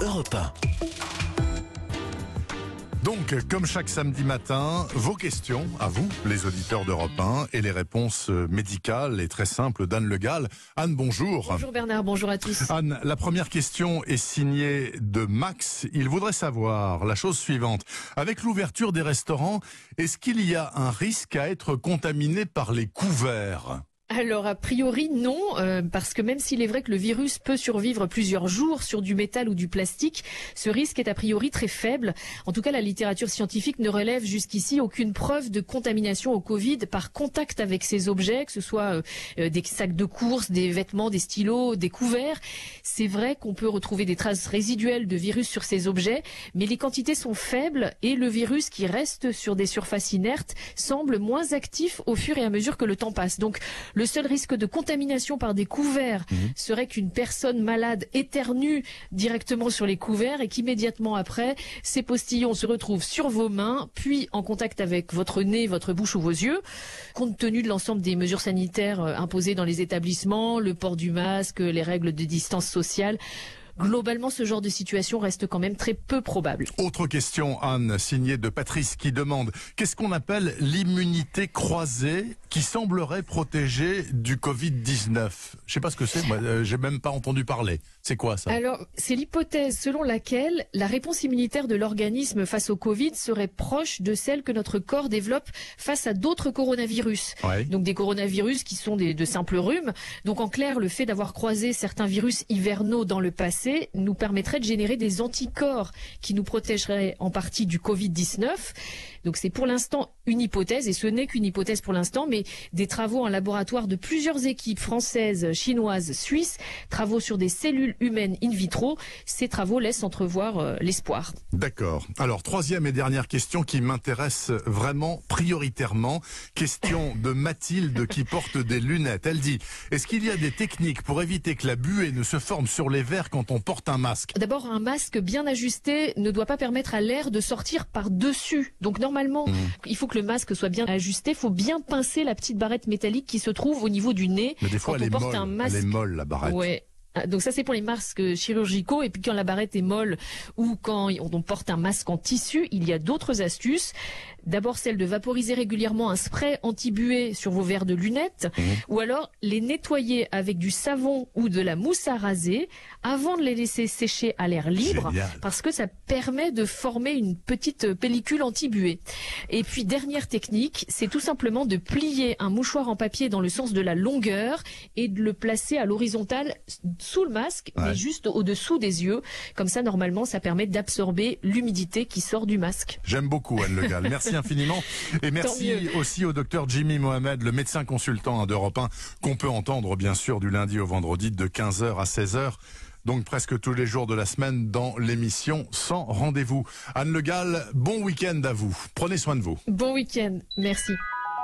Europe 1. Donc, comme chaque samedi matin, vos questions à vous, les auditeurs d'Europe 1, et les réponses euh, médicales et très simples d'Anne Le Gall. Anne, bonjour. Bonjour Bernard, bonjour à tous. Anne, la première question est signée de Max. Il voudrait savoir la chose suivante. Avec l'ouverture des restaurants, est-ce qu'il y a un risque à être contaminé par les couverts? Alors a priori non, euh, parce que même s'il est vrai que le virus peut survivre plusieurs jours sur du métal ou du plastique, ce risque est a priori très faible. En tout cas, la littérature scientifique ne relève jusqu'ici aucune preuve de contamination au Covid par contact avec ces objets, que ce soit euh, euh, des sacs de course, des vêtements, des stylos, des couverts. C'est vrai qu'on peut retrouver des traces résiduelles de virus sur ces objets, mais les quantités sont faibles et le virus qui reste sur des surfaces inertes semble moins actif au fur et à mesure que le temps passe. Donc le seul risque de contamination par des couverts mhm. serait qu'une personne malade éternue directement sur les couverts et qu'immédiatement après, ces postillons se retrouvent sur vos mains, puis en contact avec votre nez, votre bouche ou vos yeux. Compte tenu de l'ensemble des mesures sanitaires euh, imposées dans les établissements, le port du masque, les règles de distance sociale, globalement, ce genre de situation reste quand même très peu probable. Autre question, Anne, signée de Patrice, qui demande qu'est-ce qu'on appelle l'immunité croisée qui semblerait protéger du Covid-19 Je sais pas ce que c'est, moi, euh, j'ai même pas entendu parler. C'est quoi ça? Alors, c'est l'hypothèse selon laquelle la réponse immunitaire de l'organisme face au Covid serait proche de celle que notre corps développe face à d'autres coronavirus. Donc des coronavirus qui sont des, de simples rhumes. Donc en clair, le fait d'avoir croisé certains virus hivernaux dans le passé nous permettrait de générer des anticorps qui nous protégeraient en partie du Covid-19. Donc c'est pour l'instant une hypothèse, et ce n'est qu'une hypothèse pour l'instant, mais des travaux en laboratoire de plusieurs équipes françaises, chinoises, suisses, travaux sur des cellules humaines in vitro, ces travaux laissent entrevoir euh, l'espoir. D'accord. Alors troisième et dernière question qui m'intéresse vraiment prioritairement, question de Mathilde qui porte des lunettes. Elle dit, est-ce qu'il y a des techniques pour éviter que la buée ne se forme sur les verres quand on porte un masque D'abord, un masque bien ajusté ne doit pas permettre à l'air de sortir par-dessus. Donc normalement, mmh. il faut que le masque soit bien ajusté. Il faut bien pincer la petite barrette métallique qui se trouve au niveau du nez. Mais des fois, quand on porte un masque. Elle est molle, la barrette. Ouais. Ah, donc ça c'est pour les masques chirurgicaux et puis quand la barrette est molle ou quand on porte un masque en tissu, il y a d'autres astuces. D'abord celle de vaporiser régulièrement un spray anti-buée sur vos verres de lunettes mmh. ou alors les nettoyer avec du savon ou de la mousse à raser avant de les laisser sécher à l'air libre parce que ça permet de former une petite pellicule anti-buée. Et puis dernière technique, c'est tout simplement de plier un mouchoir en papier dans le sens de la longueur et de le placer à l'horizontale sous le masque, mais juste au-dessous des yeux. Comme ça, normalement, ça permet d'absorber l'humidité qui sort du masque. J'aime beaucoup, Anne Le Gall. Merci infiniment. Et merci aussi au docteur Jimmy Mohamed, le médecin consultant d'Europe 1, qu'on peut entendre, bien sûr, du lundi au vendredi de 15h à 16h donc presque tous les jours de la semaine dans l'émission Sans rendez-vous. Anne Le Gall, bon week-end à vous. Prenez soin de vous. Bon week-end, merci.